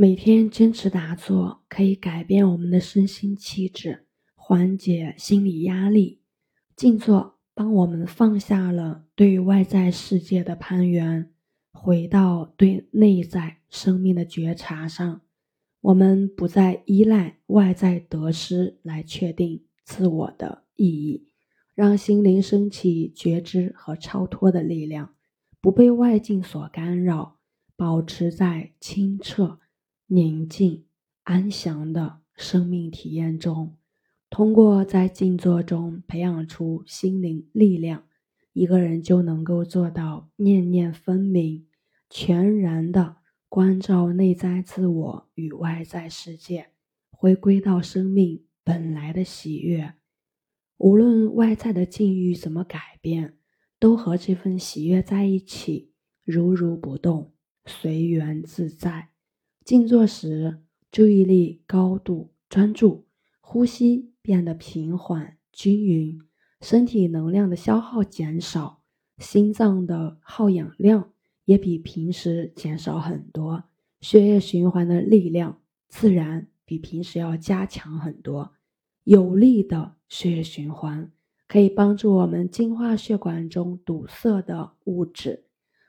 每天坚持打坐，可以改变我们的身心气质，缓解心理压力。静坐帮我们放下了对外在世界的攀援，回到对内在生命的觉察上。我们不再依赖外在得失来确定自我的意义，让心灵升起觉知和超脱的力量，不被外境所干扰，保持在清澈。宁静、安详的生命体验中，通过在静坐中培养出心灵力量，一个人就能够做到念念分明，全然的关照内在自我与外在世界，回归到生命本来的喜悦。无论外在的境遇怎么改变，都和这份喜悦在一起，如如不动，随缘自在。静坐时，注意力高度专注，呼吸变得平缓均匀，身体能量的消耗减少，心脏的耗氧量也比平时减少很多，血液循环的力量自然比平时要加强很多。有力的血液循环可以帮助我们净化血管中堵塞的物质，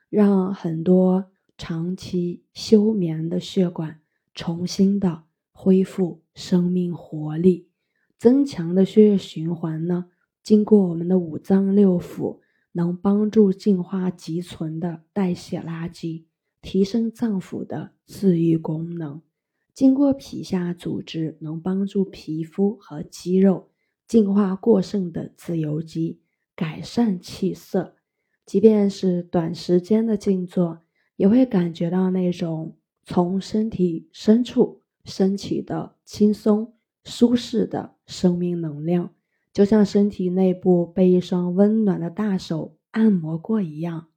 让很多。长期休眠的血管重新的恢复生命活力，增强的血液循环呢，经过我们的五脏六腑，能帮助净化积存的代谢垃圾，提升脏腑的自愈功能。经过皮下组织，能帮助皮肤和肌肉净化过剩的自由基，改善气色。即便是短时间的静坐。也会感觉到那种从身体深处升起的轻松舒适的生命能量，就像身体内部被一双温暖的大手按摩过一样。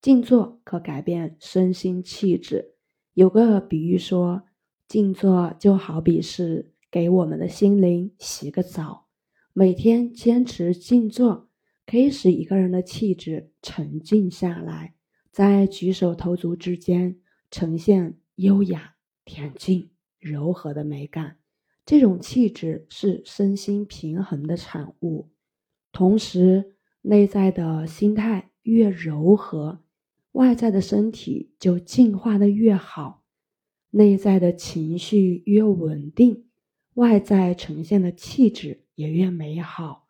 静坐可改变身心气质。有个比喻说，静坐就好比是给我们的心灵洗个澡。每天坚持静坐，可以使一个人的气质沉静下来。在举手投足之间呈现优雅、恬静、柔和的美感，这种气质是身心平衡的产物。同时，内在的心态越柔和，外在的身体就进化的越好；内在的情绪越稳定，外在呈现的气质也越美好。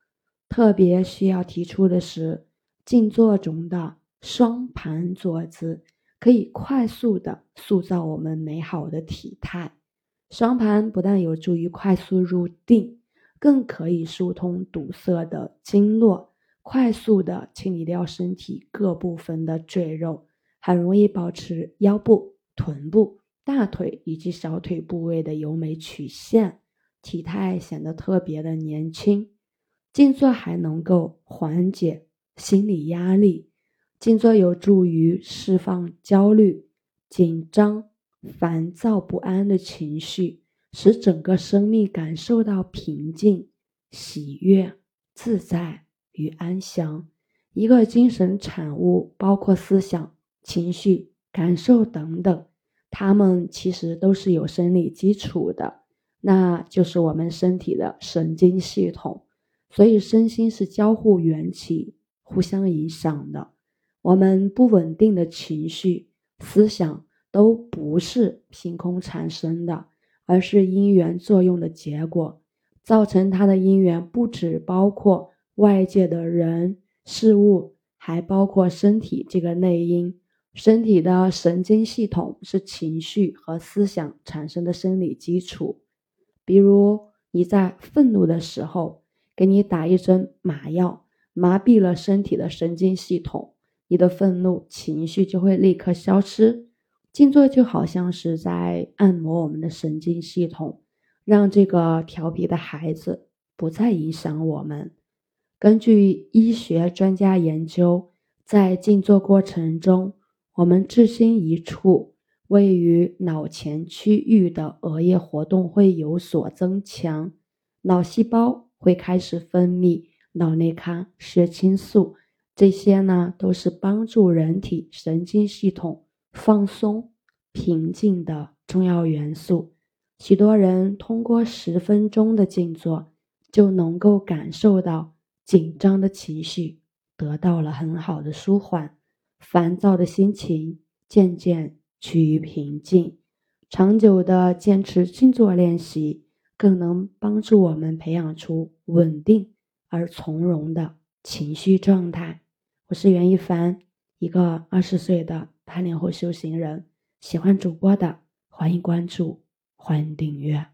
特别需要提出的是，静坐中的。双盘坐姿可以快速的塑造我们美好的体态。双盘不但有助于快速入定，更可以疏通堵塞的经络，快速的清理掉身体各部分的赘肉，很容易保持腰部、臀部、大腿以及小腿部位的优美曲线，体态显得特别的年轻。静坐还能够缓解心理压力。静坐有助于释放焦虑、紧张、烦躁不安的情绪，使整个生命感受到平静、喜悦、自在与安详。一个精神产物包括思想、情绪、感受等等，它们其实都是有生理基础的，那就是我们身体的神经系统。所以，身心是交互缘起、互相影响的。我们不稳定的情绪、思想都不是凭空产生的，而是因缘作用的结果。造成它的因缘不只包括外界的人事物，还包括身体这个内因。身体的神经系统是情绪和思想产生的生理基础。比如你在愤怒的时候，给你打一针麻药，麻痹了身体的神经系统。你的愤怒情绪就会立刻消失。静坐就好像是在按摩我们的神经系统，让这个调皮的孩子不再影响我们。根据医学专家研究，在静坐过程中，我们置心一处，位于脑前区域的额叶活动会有所增强，脑细胞会开始分泌脑内咖、血清素。这些呢，都是帮助人体神经系统放松、平静的重要元素。许多人通过十分钟的静坐，就能够感受到紧张的情绪得到了很好的舒缓，烦躁的心情渐渐趋于平静。长久的坚持静坐练习，更能帮助我们培养出稳定而从容的情绪状态。我是袁一凡，一个二十岁的八零后修行人。喜欢主播的，欢迎关注，欢迎订阅。